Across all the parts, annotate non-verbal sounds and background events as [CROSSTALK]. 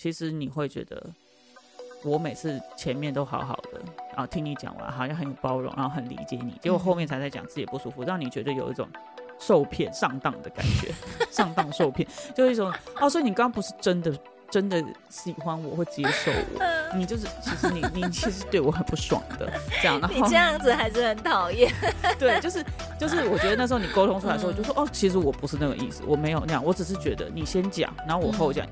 其实你会觉得，我每次前面都好好的，然后听你讲完，好像很有包容，然后很理解你，结果后面才在讲自己不舒服，让你觉得有一种受骗、上当的感觉，上当受骗，就是一种哦，所以你刚刚不是真的。真的喜欢我或接受我，你就是其实你你其实对我很不爽的这样，然后你这样子还是很讨厌。对，就是就是我觉得那时候你沟通出来的时候，就说哦，其实我不是那个意思，我没有那样，我只是觉得你先讲，然后我后讲。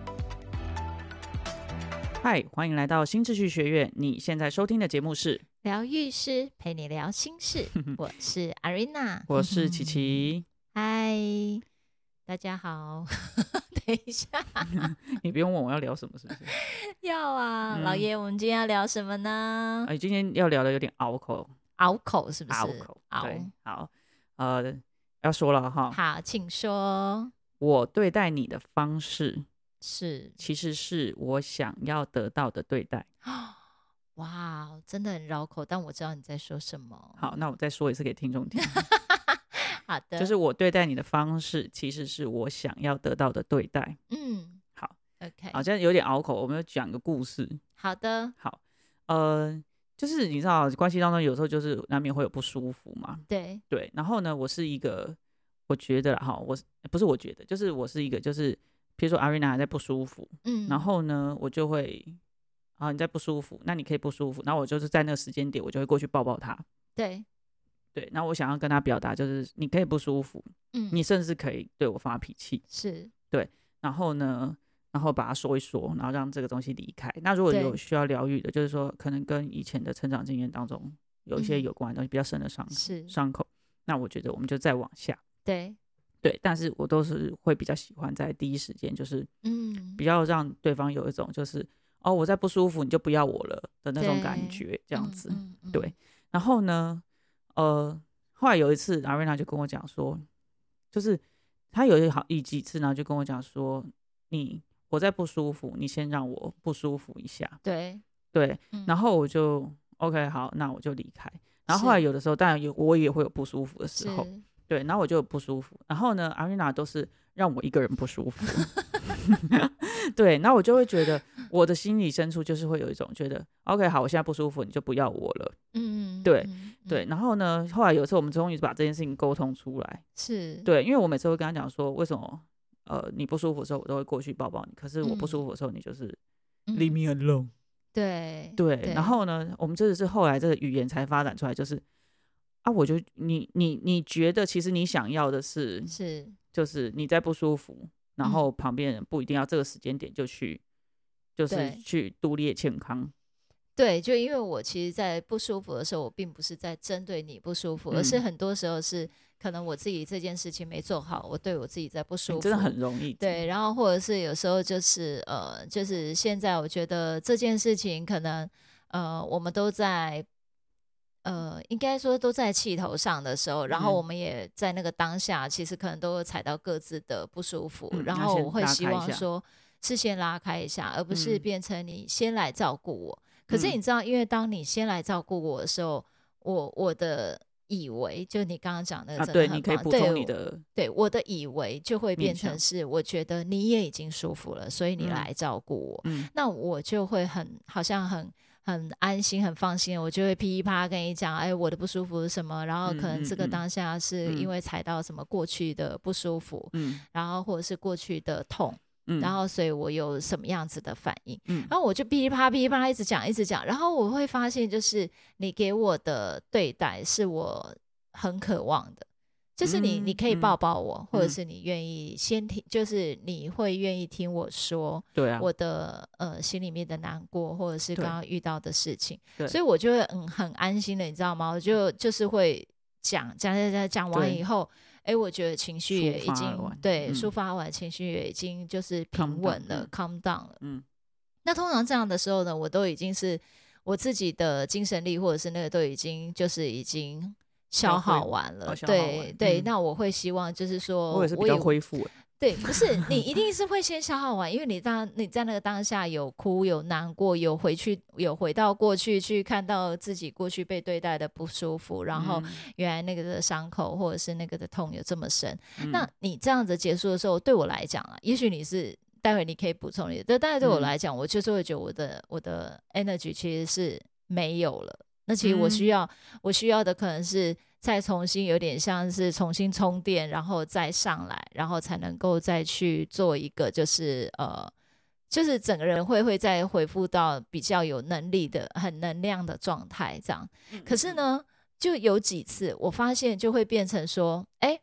嗨，欢迎来到新秩序学院，你现在收听的节目是疗愈师陪你聊心事，[LAUGHS] 我是阿瑞娜，我是琪琪，嗨，大家好。[LAUGHS] 等一下，你不用问我要聊什么，是不是？[LAUGHS] 要啊，老爷，我们今天要聊什么呢？哎，今天要聊的有点拗口，拗口是不是？拗口，对，好，呃，要说了哈。好，请说。我对待你的方式是，其实是我想要得到的对待。[GASPS] 哇，真的很绕口，但我知道你在说什么。好，那我再说一次给听众听。[LAUGHS] 好的，就是我对待你的方式，其实是我想要得到的对待。嗯，好，OK，好像有点拗口，我们要讲个故事。好的，好，呃，就是你知道，关系当中有时候就是难免会有不舒服嘛。对对，然后呢，我是一个，我觉得哈，我不是我觉得，就是我是一个，就是比如说阿瑞娜还在不舒服，嗯，然后呢，我就会啊，你在不舒服，那你可以不舒服，然后我就是在那个时间点，我就会过去抱抱他。对。对，那我想要跟他表达，就是你可以不舒服，嗯，你甚至可以对我发脾气，是。对，然后呢，然后把它说一说，然后让这个东西离开。那如果有需要疗愈的，就是说可能跟以前的成长经验当中有一些有关的东西比较深的伤是。伤口，那我觉得我们就再往下，对对，但是我都是会比较喜欢在第一时间，就是嗯，比较让对方有一种就是哦，我在不舒服，你就不要我了的那种感觉，这样子，对，然后呢？呃，后来有一次，阿瑞娜就跟我讲说，就是他有一好一几次呢，就跟我讲说，你我在不舒服，你先让我不舒服一下。对对，然后我就 OK，好，那我就离开。然后后来有的时候，当然有我也会有不舒服的时候，对，然后我就不舒服。然后呢，阿瑞娜都是让我一个人不舒服。[LAUGHS] [LAUGHS] 对，那我就会觉得我的心理深处就是会有一种觉得，OK，好，我现在不舒服，你就不要我了。嗯，对对。然后呢，后来有一次我们终于把这件事情沟通出来，是对，因为我每次会跟他讲说，为什么呃你不舒服的时候，我都会过去抱抱你，可是我不舒服的时候，你就是 leave me alone。对对。然后呢，我们这是后来这个语言才发展出来，就是啊，我就你你你觉得其实你想要的是是就是你在不舒服。然后旁边人不一定要这个时间点就去，就是去独立健康。对，就因为我其实，在不舒服的时候，我并不是在针对你不舒服，而是很多时候是可能我自己这件事情没做好，我对我自己在不舒服，真的很容易。对，然后或者是有时候就是呃，就是现在我觉得这件事情可能呃，我们都在。呃，应该说都在气头上的时候，然后我们也在那个当下，其实可能都会踩到各自的不舒服。然后我会希望说，是先拉开一下，而不是变成你先来照顾我。可是你知道，因为当你先来照顾我的时候，我我的以为，就你刚刚讲那个，对，你可以补充你的，对，我的以为就会变成是，我觉得你也已经舒服了，所以你来照顾我，那我就会很好像很。很安心、很放心，我就会噼里啪啦跟你讲，哎，我的不舒服是什么？然后可能这个当下是因为踩到什么过去的不舒服，嗯，然后或者是过去的痛，嗯，然后所以我有什么样子的反应，嗯，然后我就噼里啪啦、噼里啪啦一直讲、一直讲，然后我会发现，就是你给我的对待是我很渴望的。就是你，你可以抱抱我，或者是你愿意先听，就是你会愿意听我说，对啊，我的呃心里面的难过，或者是刚刚遇到的事情，所以我就会嗯很安心的，你知道吗？我就就是会讲讲讲讲讲完以后，哎，我觉得情绪也已经对抒发完，情绪也已经就是平稳了，calm down 了。嗯，那通常这样的时候呢，我都已经是我自己的精神力，或者是那个都已经就是已经。消耗完了，对对，那我会希望就是说，我也是比较恢复。对，不是你一定是会先消耗完，因为你当你在那个当下有哭有难过，有回去有回到过去去看到自己过去被对待的不舒服，然后原来那个的伤口或者是那个的痛有这么深。那你这样子结束的时候，对我来讲啊，也许你是待会你可以补充你的。但但是对我来讲，我就是会觉得我的我的 energy 其实是没有了。那其实我需要我需要的可能是再重新有点像是重新充电，然后再上来，然后才能够再去做一个就是呃。就是整个人会会再恢复到比较有能力的、很能量的状态，这样。可是呢，就有几次我发现就会变成说，哎。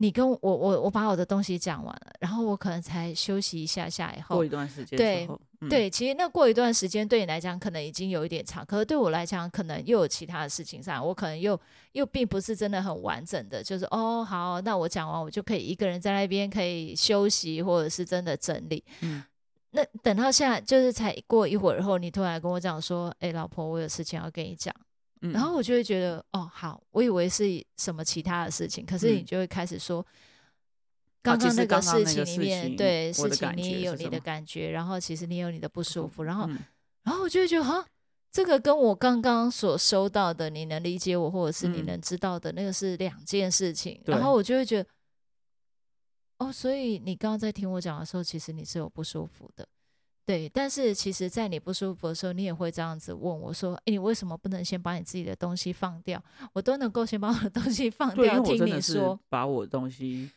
你跟我我我把我的东西讲完了，然后我可能才休息一下下以后，过一段时间，对对，其实那过一段时间对你来讲可能已经有一点长，可是对我来讲可能又有其他的事情上，我可能又又并不是真的很完整的，就是哦好，那我讲完我就可以一个人在那边可以休息，或者是真的整理。嗯，那等到现在就是才过一会儿后，你突然跟我讲说，哎，老婆，我有事情要跟你讲。然后我就会觉得，哦，好，我以为是什么其他的事情，可是你就会开始说，刚刚那个事情里面，对事情你也有你的感觉，然后其实你有你的不舒服，然后，然后我就会觉得，哈，这个跟我刚刚所收到的，你能理解我，或者是你能知道的那个是两件事情，然后我就会觉得，哦，所以你刚刚在听我讲的时候，其实你是有不舒服的。对，但是其实，在你不舒服的时候，你也会这样子问我说：“哎，你为什么不能先把你自己的东西放掉？我都能够先把我的东西放掉，听你说，把我的东西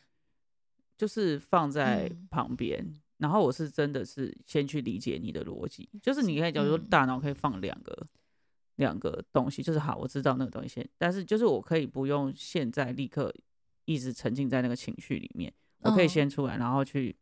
就是放在旁边，然后我是真的是先去理解你的逻辑，就是你可以假如说大脑可以放两个两个东西，就是好，我知道那个东西先，但是就是我可以不用现在立刻一直沉浸在那个情绪里面，我可以先出来，然后去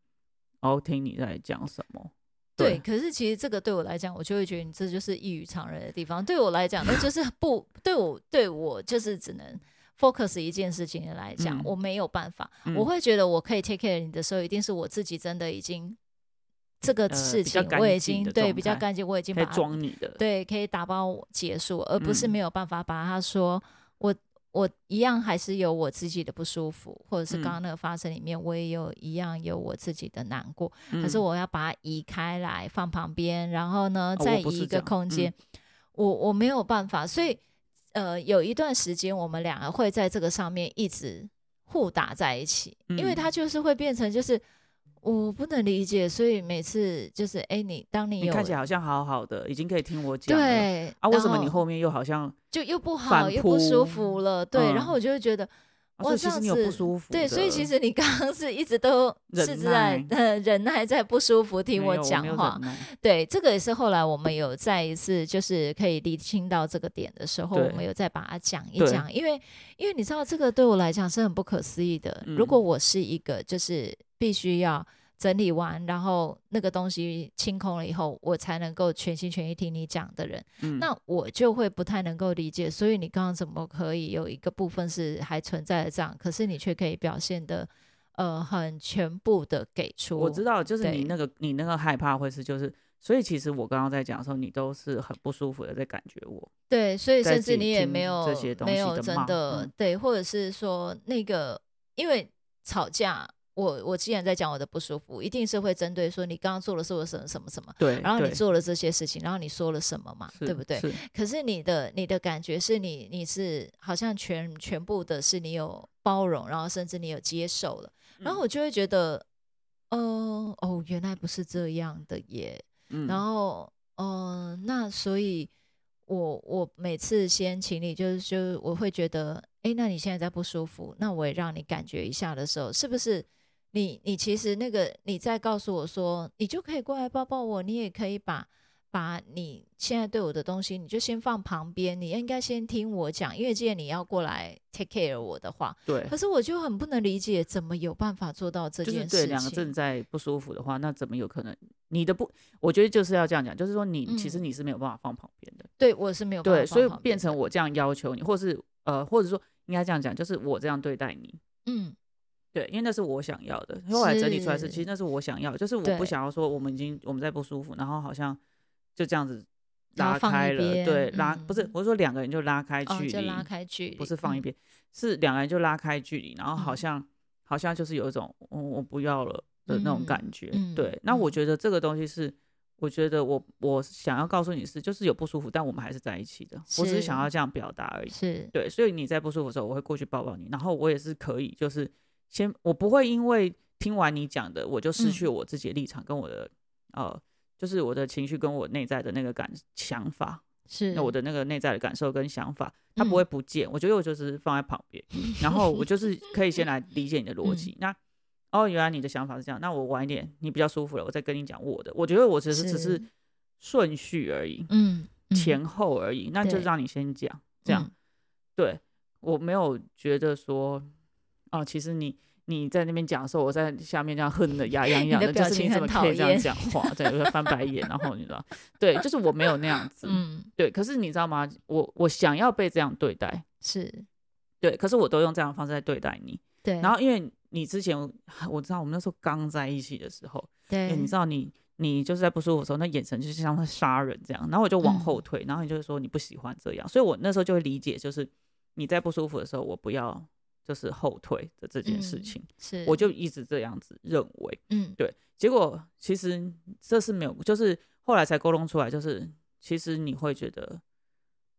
然后听你在讲什么。”对，可是其实这个对我来讲，我就会觉得你这就是异于常人的地方。对我来讲，那就是不 [LAUGHS] 对我对我就是只能 focus 一件事情来讲，我没有办法。我会觉得我可以 take care 你的时候，一定是我自己真的已经这个事情我已经对比较干净，我已经把装你的对可以打包结束，而不是没有办法把它说我。我一样还是有我自己的不舒服，或者是刚刚那个发生里面，我也有一样有我自己的难过。可是我要把它移开来放旁边，然后呢，再移一个空间。我我没有办法，所以呃，有一段时间我们两个会在这个上面一直互打在一起，因为它就是会变成就是。我不能理解，所以每次就是哎，你当你有看起来好像好好的，已经可以听我讲对啊，为什么你后面又好像就又不好又不舒服了？对，然后我就会觉得，哇，其实你有不舒服。对，所以其实你刚刚是一直都 [LAUGHS] 是在呃 [LAUGHS] 忍耐在不舒服听我讲话。对，这个也是后来我们有再一次就是可以理清到这个点的时候，我们有再把它讲一讲，因为因为你知道这个对我来讲是很不可思议的。如果我是一个就是。必须要整理完，然后那个东西清空了以后，我才能够全心全意听你讲的人，那我就会不太能够理解。所以你刚刚怎么可以有一个部分是还存在的这样，可是你却可以表现的呃很全部的给出？我知道，就是你那个你那个害怕会是就是，所以其实我刚刚在讲的时候，你都是很不舒服的在感觉我。对，所以甚至你也没有没有真的对，或者是说那个因为吵架。我我既然在讲我的不舒服，一定是会针对说你刚刚做了是什么什么什么，对，然后你做了这些事情，然后你说了什么嘛，对不对？可是你的你的感觉是你你是好像全全部的是你有包容，然后甚至你有接受了，然后我就会觉得，呃哦，原来不是这样的耶。然后嗯，那所以我我每次先请你，就是就我会觉得，哎，那你现在在不舒服，那我也让你感觉一下的时候，是不是？你你其实那个你在告诉我说，你就可以过来抱抱我，你也可以把把你现在对我的东西，你就先放旁边，你应该先听我讲，因为既然你要过来 take care 我的话，对。可是我就很不能理解，怎么有办法做到这件事情？对，两个正在不舒服的话，那怎么有可能？你的不，我觉得就是要这样讲，就是说你其实你是没有办法放旁边的。对，我是没有。对，所以变成我这样要求你，或是呃，或者说应该这样讲，就是我这样对待你，嗯。对，因为那是我想要的。后来整理出来是，其实那是我想要，就是我不想要说我们已经我们在不舒服，然后好像就这样子拉开了，对，拉不是我说两个人就拉开距离，拉开距离，不是放一边，是两个人就拉开距离，然后好像好像就是有一种我我不要了的那种感觉。对，那我觉得这个东西是，我觉得我我想要告诉你是，就是有不舒服，但我们还是在一起的。我只是想要这样表达而已。是对，所以你在不舒服的时候，我会过去抱抱你，然后我也是可以就是。先，我不会因为听完你讲的，我就失去了我自己的立场跟我的呃，就是我的情绪跟我内在的那个感想法，是。那我的那个内在的感受跟想法，它不会不见。我觉得我就是放在旁边，[LAUGHS] 然后我就是可以先来理解你的逻辑。那哦，原来你的想法是这样，那我晚一点你比较舒服了，我再跟你讲我的。我觉得我只是只是顺序而已，嗯，前后而已，那就让你先讲，这样，对我没有觉得说，哦，其实你你在那边讲的时候，我在下面这样恨的牙痒痒的，就是你怎么可以这样讲 [LAUGHS] 话？对，我在翻白眼，然后你知道，对，就是我没有那样子，嗯，对。可是你知道吗？我我想要被这样对待，是对，可是我都用这样的方式在对待你，对。然后因为。你之前我知道我们那时候刚在一起的时候，对，你知道你你就是在不舒服的时候，那眼神就是像在杀人这样，然后我就往后退，然后你就是说你不喜欢这样，所以我那时候就会理解，就是你在不舒服的时候，我不要就是后退的这件事情，是，我就一直这样子认为，嗯，对，结果其实这是没有，就是后来才沟通出来，就是其实你会觉得。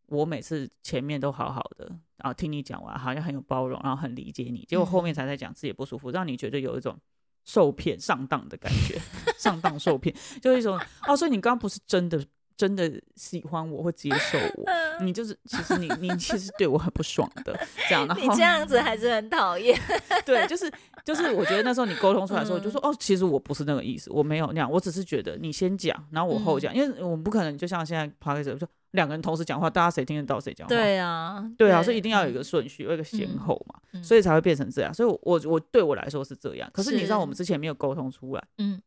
我每次前面都好好的，然后听你讲完，好像很有包容，然后很理解你，结果后面才在讲自己不舒服，让你觉得有一种受骗、上当的感觉，[LAUGHS] 上当受骗，就一种哦，所以你刚刚不是真的。真的喜欢我或接受我，你就是其实你你其实对我很不爽的这样，然后你这样子还是很讨厌。[LAUGHS] 对，就是就是，我觉得那时候你沟通出来的时候，就说哦，其实我不是那个意思，我没有那样，我只是觉得你先讲，然后我后讲，因为我们不可能就像现在 p o d c 说两个人同时讲话，大家谁听得到谁讲话？对啊，对啊，所以一定要有一个顺序，有一个先后嘛，所以才会变成这样。所以，我我对我来说是这样，可是你知道我们之前没有沟通出来，嗯，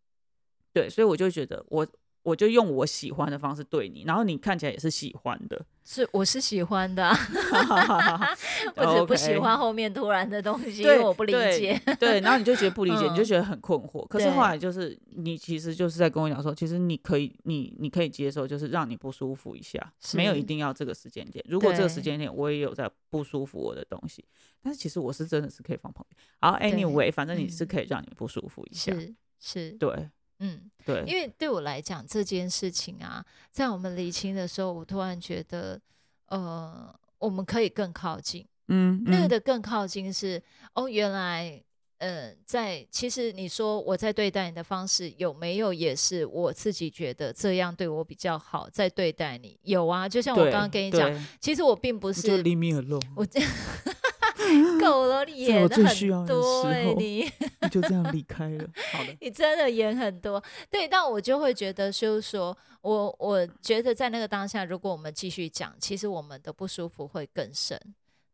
对，所以我就觉得我。我就用我喜欢的方式对你，然后你看起来也是喜欢的，是我是喜欢的 [LAUGHS] [LAUGHS] 我只不喜欢后面突然的东西，因为我不理解。对，然后你就觉得不理解，你就觉得很困惑。可是后来就是你其实就是在跟我讲说，其实你可以，你你可以接受，就是让你不舒服一下，没有一定要这个时间点。如果这个时间点我也有在不舒服我的东西，但是其实我是真的是可以放旁边。好，anyway，反正你是可以让你不舒服一下，是是，对。嗯，对，因为对我来讲这件事情啊，在我们离亲的时候，我突然觉得，呃，我们可以更靠近。嗯，那个的更靠近是，哦，原来，呃，在其实你说我在对待你的方式有没有也是我自己觉得这样对我比较好，在对待你有啊，就像我刚刚跟你讲，其实我并不是我。[LAUGHS] 够了，你演的很多，你你 [LAUGHS] 就这样离开了。好的，[LAUGHS] 你真的演很多，对，但我就会觉得，就是说我我觉得在那个当下，如果我们继续讲，其实我们的不舒服会更深。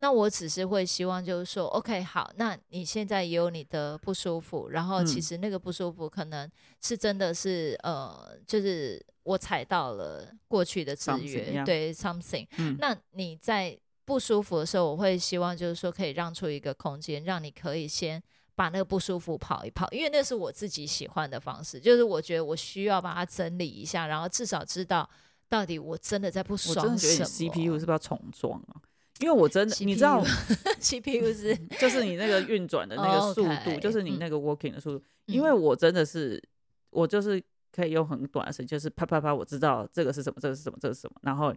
那我只是会希望，就是说，OK，好，那你现在也有你的不舒服，然后其实那个不舒服可能是真的是呃，就是我踩到了过去的制约，对，something。那你在。不舒服的时候，我会希望就是说可以让出一个空间，让你可以先把那个不舒服跑一跑，因为那是我自己喜欢的方式。就是我觉得我需要把它整理一下，然后至少知道到底我真的在不爽什么。我真的觉得 CPU 是不是要重装啊？因为我真的你知道 [LAUGHS] CPU 是就是你那个运转的那个速度，就是你那个 working 的速度。因为我真的是我就是可以用很短的时间，就是啪啪啪，我知道这个是什么，这个是什么，这个是什么，然后。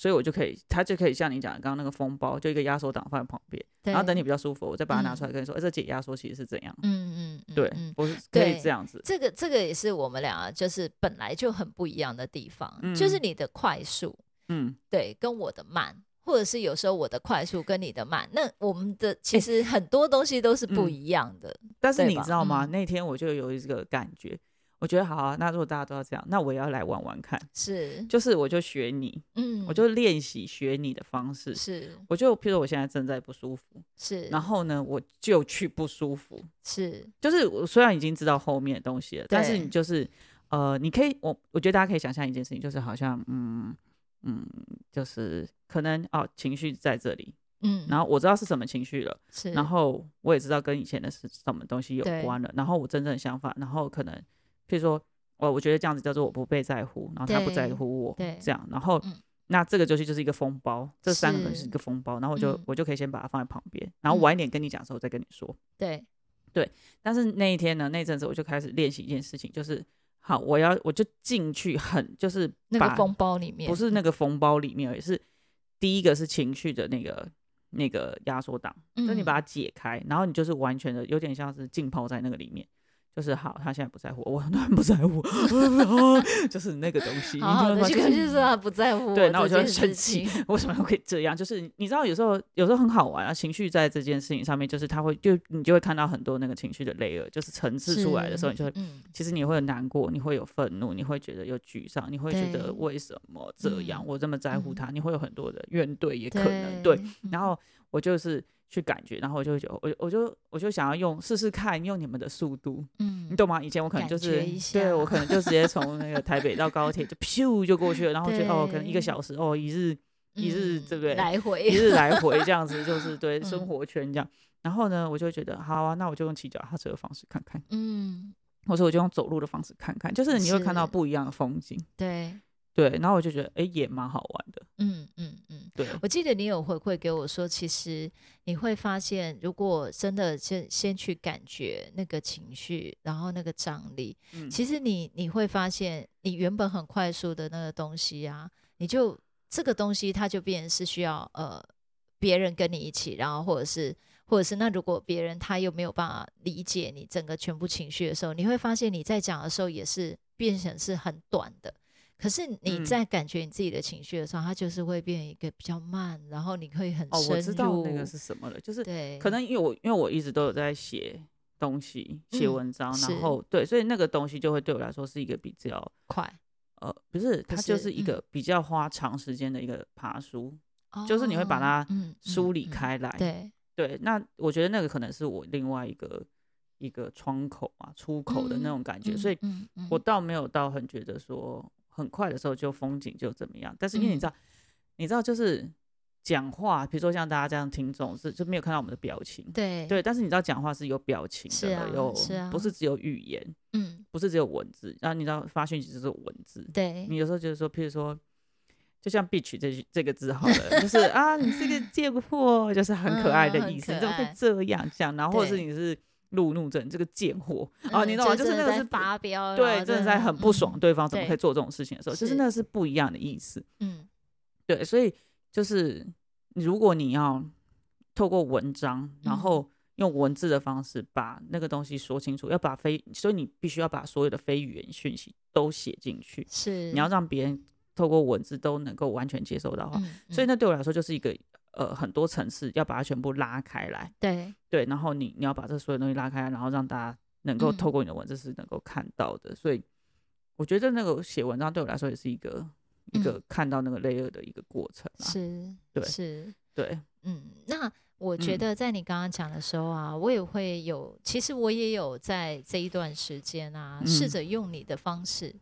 所以我就可以，他就可以像你讲的刚刚那个封包，就一个压缩档放在旁边，然后等你比较舒服，我再把它拿出来跟你说，哎，这解压缩其实是怎样？嗯嗯，对，我是可以这样子。这个这个也是我们俩就是本来就很不一样的地方，就是你的快速，嗯，对，跟我的慢，或者是有时候我的快速跟你的慢，那我们的其实很多东西都是不一样的。但是你知道吗？那天我就有一个感觉。我觉得好啊，那如果大家都要这样，那我也要来玩玩看。是，就是我就学你，嗯，我就练习学你的方式。是，我就譬如我现在正在不舒服，是，然后呢，我就去不舒服。是，就是我虽然已经知道后面的东西了，但是你就是呃，你可以，我我觉得大家可以想象一件事情，就是好像嗯嗯，就是可能哦情绪在这里，嗯，然后我知道是什么情绪了，是，然后我也知道跟以前的是什么东西有关了，然后我真正的想法，然后可能。譬如说，我我觉得这样子叫做我不被在乎，然后他不在乎我，这样，然后那这个就是就是一个封包，这三个可能是一个封包，然后我就我就可以先把它放在旁边，然后晚一点跟你讲的时候再跟你说。对对，但是那一天呢，那阵子我就开始练习一件事情，就是好，我要我就进去很就是那个封包里面，不是那个封包里面，而是第一个是情绪的那个那个压缩档，就你把它解开，然后你就是完全的有点像是浸泡在那个里面。就是好，他现在不在乎我，我当然不在乎，[LAUGHS] 就是那个东西。好，就就是他不在乎。对，那我就生气，[LAUGHS] 为什么会这样？就是你知道，有时候有时候很好玩啊，情绪在这件事情上面，就是他会就你就会看到很多那个情绪的 layer，就是层次出来的时候，你就会，其实你会难过，你会有愤怒，你会觉得有沮丧，你会觉得为什么这样？我这么在乎他，你会有很多的怨怼，也可能对。然后我就是。去感觉，然后我就觉得，我我就我就想要用试试看，用你们的速度，嗯，你懂吗？以前我可能就是，对我可能就直接从那个台北到高铁就 [LAUGHS] 咻就过去了，然后觉得哦，可能一个小时哦，一日一日对不对？来回一日来回这样子，[LAUGHS] 就是对生活圈这样。然后呢，我就觉得好啊，那我就用骑脚踏车的方式看看，嗯，或者我就用走路的方式看看，就是你会看到不一样的风景，对。对，然后我就觉得，哎，也蛮好玩的。嗯嗯嗯，对。我记得你有回馈给我说，其实你会发现，如果真的先先去感觉那个情绪，然后那个张力，其实你你会发现，你原本很快速的那个东西啊，你就这个东西它就变成是需要呃别人跟你一起，然后或者是或者是那如果别人他又没有办法理解你整个全部情绪的时候，你会发现你在讲的时候也是变成是很短的。可是你在感觉你自己的情绪的时候，它就是会变一个比较慢，然后你可以很深入。哦，我知道那个是什么了，就是对，可能因为我因为我一直都有在写东西、写文章，然后对，所以那个东西就会对我来说是一个比较快。呃，不是，它就是一个比较花长时间的一个爬书，就是你会把它梳理开来。对对，那我觉得那个可能是我另外一个一个窗口啊，出口的那种感觉，所以我倒没有到很觉得说。很快的时候就风景就怎么样，但是因为你知道，你知道就是讲话，比如说像大家这样听众是就没有看到我们的表情，对。对，但是你知道讲话是有表情的，有不是只有语言，嗯，不是只有文字，然后你知道发讯息就是文字，对。你有时候就是说，譬如说，就像 “bitch” 这这个字好了，就是啊，你是个贱货，就是很可爱的意思，你怎么会这样讲？然后或者是你是。路怒症这个贱货啊，你知道吗？就是那个是发飙，对，真的在很不爽对方怎么可以做这种事情的时候，就是那个是不一样的意思。嗯，对，所以就是如果你要透过文章，然后用文字的方式把那个东西说清楚，要把非，所以你必须要把所有的非语言讯息都写进去，是你要让别人透过文字都能够完全接受到话，所以那对我来说就是一个。呃，很多层次要把它全部拉开来，对。对，然后你你要把这所有东西拉开，然后让大家能够透过你的文字是能够看到的，所以我觉得那个写文章对我来说也是一个一个看到那个 layer 的一个过程，是，对，是，对，嗯，那我觉得在你刚刚讲的时候啊，我也会有，其实我也有在这一段时间啊，试着用你的方式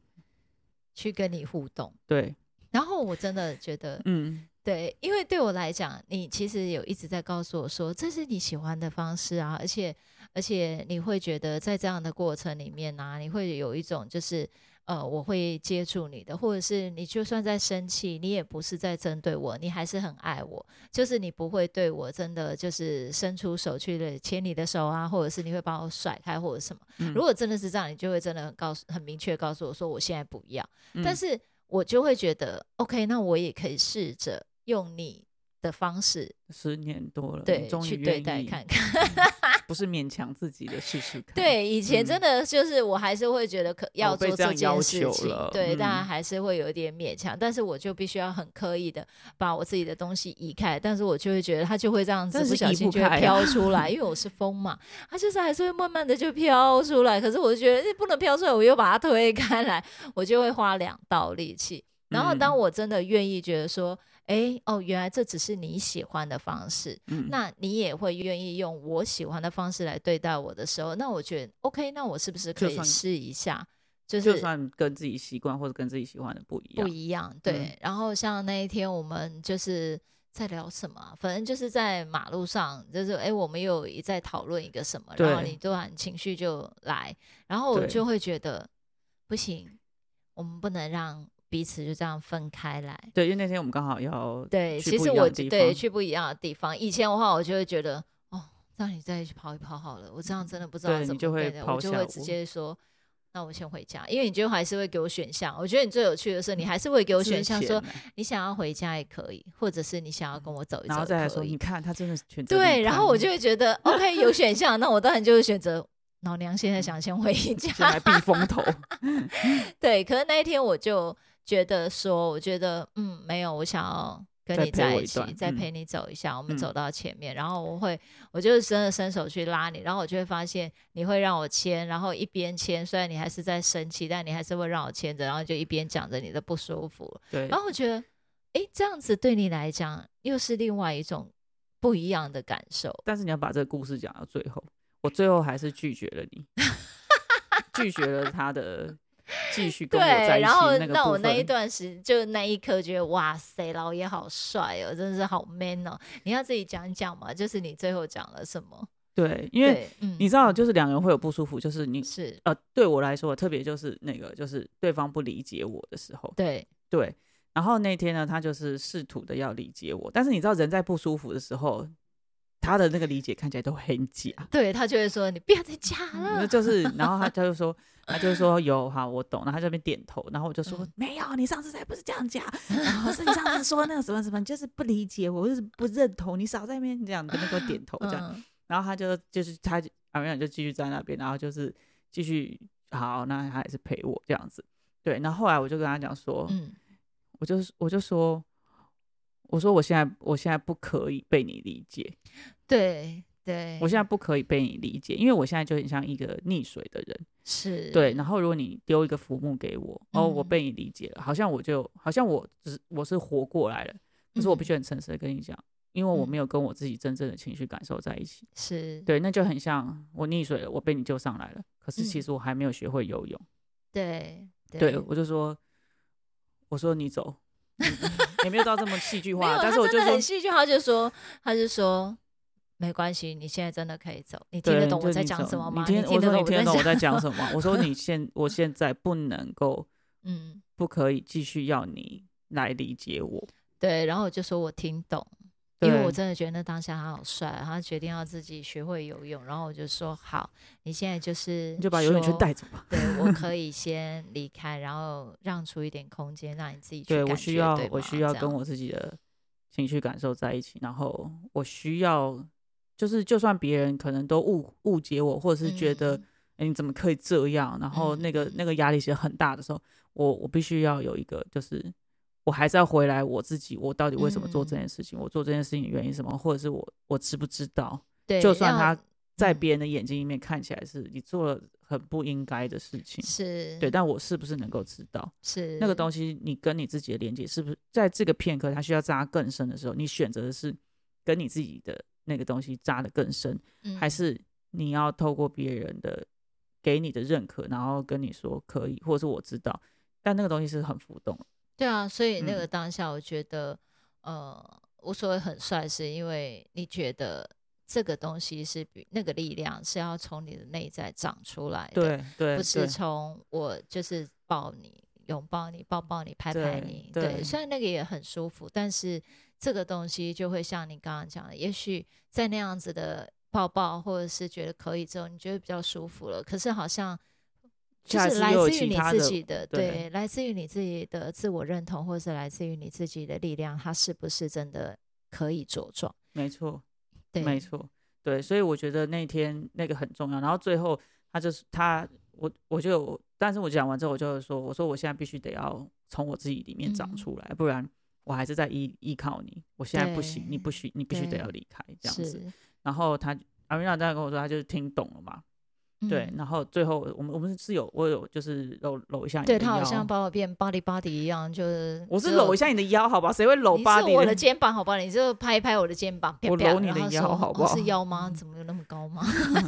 去跟你互动，对，然后我真的觉得，嗯。对，因为对我来讲，你其实有一直在告诉我说，这是你喜欢的方式啊，而且而且你会觉得在这样的过程里面呢，你会有一种就是呃，我会接触你的，或者是你就算在生气，你也不是在针对我，你还是很爱我，就是你不会对我真的就是伸出手去的牵你的手啊，或者是你会把我甩开或者什么。如果真的是这样，你就会真的很告诉很明确告诉我说，我现在不要。但是我就会觉得，OK，那我也可以试着。用你的方式，十年多了，对，去对待看看，[LAUGHS] 不是勉强自己的试试看。对，以前真的就是，我还是会觉得可要做这件事情，对，当然还是会有一点勉强，但是我就必须要很刻意的把我自己的东西移开，但是我就会觉得它就会这样子不小心就会飘出来，因为我是风嘛，它就是还是会慢慢的就飘出来，可是我就觉得不能飘出来，我又把它推开来，我就会花两道力气。然后当我真的愿意觉得说。哎哦，原来这只是你喜欢的方式，那你也会愿意用我喜欢的方式来对待我的时候，那我觉得 OK，那我是不是可以试一下？就是就算跟自己习惯或者跟自己喜欢的不一样，不一样，对。然后像那一天我们就是在聊什么，反正就是在马路上，就是哎，我们有一在讨论一个什么，然后你突然情绪就来，然后我就会觉得不行，我们不能让。彼此就这样分开来。对，因为那天我们刚好要对，其实我对去不一样的地方。以前的话，我就会觉得哦，让你再去跑一跑好了。我这样真的不知道怎么对的，我就会直接说，那我先回家。因为你最后还是会给我选项。我觉得你最有趣的是，你还是会给我选项，说你想要回家也可以，或者是你想要跟我走一走，然后再来说，你看他真的选择对，然后我就会觉得 [LAUGHS] OK 有选项，那我当然就会选择。老娘现在想先回家，来避风头。[LAUGHS] 对，可是那一天我就觉得说，我觉得嗯，没有，我想要跟你在一起，再陪你走一下，我们走到前面，然后我会，我就是真的伸手去拉你，然后我就会发现你会让我牵，然后一边牵，虽然你还是在生气，但你还是会让我牵着，然后就一边讲着你的不舒服。对，然后我觉得，哎，这样子对你来讲又是另外一种不一样的感受。但是你要把这个故事讲到最后。我最后还是拒绝了你，拒绝了他的继续跟我在一起然后那我那一段时，就那一刻觉得哇塞，老爷好帅哦，真的是好 man 哦！你要自己讲讲嘛，就是你最后讲了什么？对，因为你知道，就是两人会有不舒服，就是你是呃，对我来说，特别就是那个，就是对方不理解我的时候，对对。然后那天呢，他就是试图的要理解我，但是你知道，人在不舒服的时候。他的那个理解看起来都很假，对他就会说你不要再假了，就是，[LAUGHS] 然后他他就说，他就说有哈，我懂，然后他这边点头，然后我就说没有，你上次才不是这样讲，然后是你上次说那个什么什么，就是不理解我，就是不认同，你少在那边这样跟那个点头这样，然后他就就是他阿明就继续在那边，然后就是继续好，那他也是陪我这样子，对，然后后来我就跟他讲说，嗯，我就我就说。我说我现在我现在不可以被你理解，对对，我现在不可以被你理解，因为我现在就很像一个溺水的人，是。对。然后如果你丢一个浮木给我，哦，我被你理解了，好像我就好像我只我是活过来了，可是我必须很诚实的跟你讲，因为我没有跟我自己真正的情绪感受在一起，是。对，那就很像我溺水了，我被你救上来了，可是其实我还没有学会游泳，对对，我就说，我说你走。[LAUGHS] 也没有到这么戏剧化，但是我就很戏剧化，就说他就说没关系，你现在真的可以走，你听得懂我在讲什么吗？你听，得懂我在讲什么？我 [LAUGHS] 说你现我现在不能够，[LAUGHS] 嗯，不可以继续要你来理解我。对，然后我就说我听懂。因为我真的觉得那当下他好帅，他决定要自己学会游泳，然后我就说好，你现在就是你就把游泳圈带走吧。对，我可以先离开，然后让出一点空间让你自己去对我需要，我需要跟我自己的情绪感受在一起，然后我需要就是就算别人可能都误误解我，或者是觉得哎你怎么可以这样，然后那个那个压力其实很大的时候，我我必须要有一个就是。我还是要回来我自己，我到底为什么做这件事情？我做这件事情的原因什么？或者是我我知不知道？对，就算他在别人的眼睛里面看起来是你做了很不应该的事情，是对，但我是不是能够知道？是那个东西，你跟你自己的连接是不是在这个片刻，它需要扎更深的时候，你选择的是跟你自己的那个东西扎的更深，还是你要透过别人的给你的认可，然后跟你说可以，或者是我知道，但那个东西是很浮动。对啊，所以那个当下，我觉得，呃，我所谓很帅，是因为你觉得这个东西是比那个力量是要从你的内在长出来的，对对，不是从我就是抱你、拥抱你、抱抱你、拍拍你，对。虽然那个也很舒服，但是这个东西就会像你刚刚讲的，也许在那样子的抱抱或者是觉得可以之后，你觉得比较舒服了，可是好像。就是来自于你自己的，对，来自于你自己的自我认同，或者是来自于你自己的力量，它是不是真的可以茁壮？没错，对，没错，对，所以我觉得那天那个很重要。然后最后他就是他，我我就，但是我讲完之后，我就说，我说我现在必须得要从我自己里面长出来，不然我还是在依依靠你。我现在不行，你不许，你必须得要离开这样子。然后他阿瑞娜这样跟我说，他就是听懂了嘛。对，然后最后我们我们是有我有就是搂搂一下你的腰，对他好像把我变 body body 一样，就是我是搂一下你的腰，好吧？谁会搂 body？我的肩膀，好吧？你就拍一拍我的肩膀，我搂你的腰，好不好？是腰吗？怎么有那么高吗？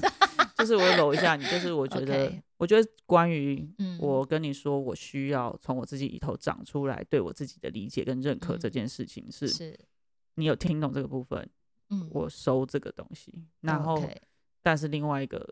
[LAUGHS] 就是我搂一下你，就是我觉得，我觉得关于我跟你说，我需要从我自己里头长出来，对我自己的理解跟认可这件事情，是是，你有听懂这个部分？嗯，我收这个东西，然后，但是另外一个。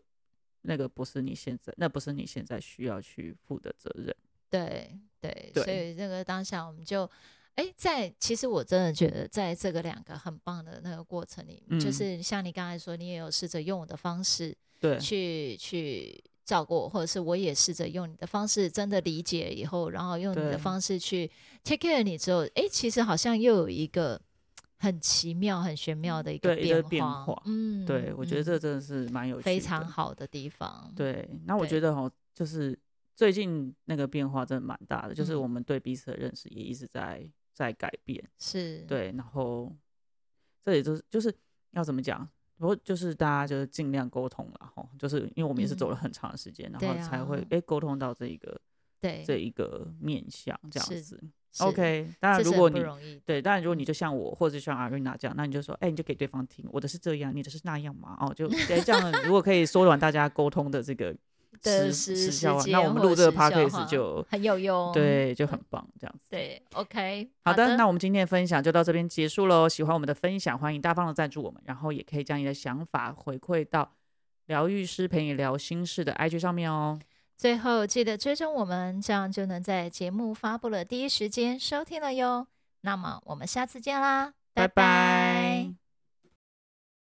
那个不是你现在，那不是你现在需要去负的责任。对对，所以这个当下我们就，哎，在其实我真的觉得，在这个两个很棒的那个过程里，就是像你刚才说，你也有试着用我的方式，对，去去照顾我，或者是我也试着用你的方式，真的理解以后，然后用你的方式去 take care 你之后，哎，其实好像又有一个很奇妙、很玄妙的一个变化。嗯，对，我觉得这真的是蛮有趣、非常好的地方。对，那我觉得哈，就是最近那个变化真的蛮大的，就是我们对彼此的认识也一直在在改变。是对，然后这也就是就是要怎么讲？不过就是大家就是尽量沟通了哈，就是因为我们也是走了很长的时间，然后才会哎沟通到这一个对这一个面向这样子。OK，当然如果你对，当然如果你就像我或者像阿瑞娜这样，那你就说，哎，你就给对方听，我的是这样，你的是那样嘛，哦，就哎这样，如果可以缩短大家沟通的这个 [LAUGHS] 时时效，那我们录这个 podcast 就很有用，对，就很棒，这样子。对，OK，[LAUGHS] 好的，那我们今天的分享就到这边结束喽。喜欢我们的分享，欢迎大方的赞助我们，然后也可以将你的想法回馈到疗愈师陪你聊心事的 IG 上面哦。最后记得追踪我们，这样就能在节目发布了第一时间收听了哟。那么我们下次见啦，拜拜。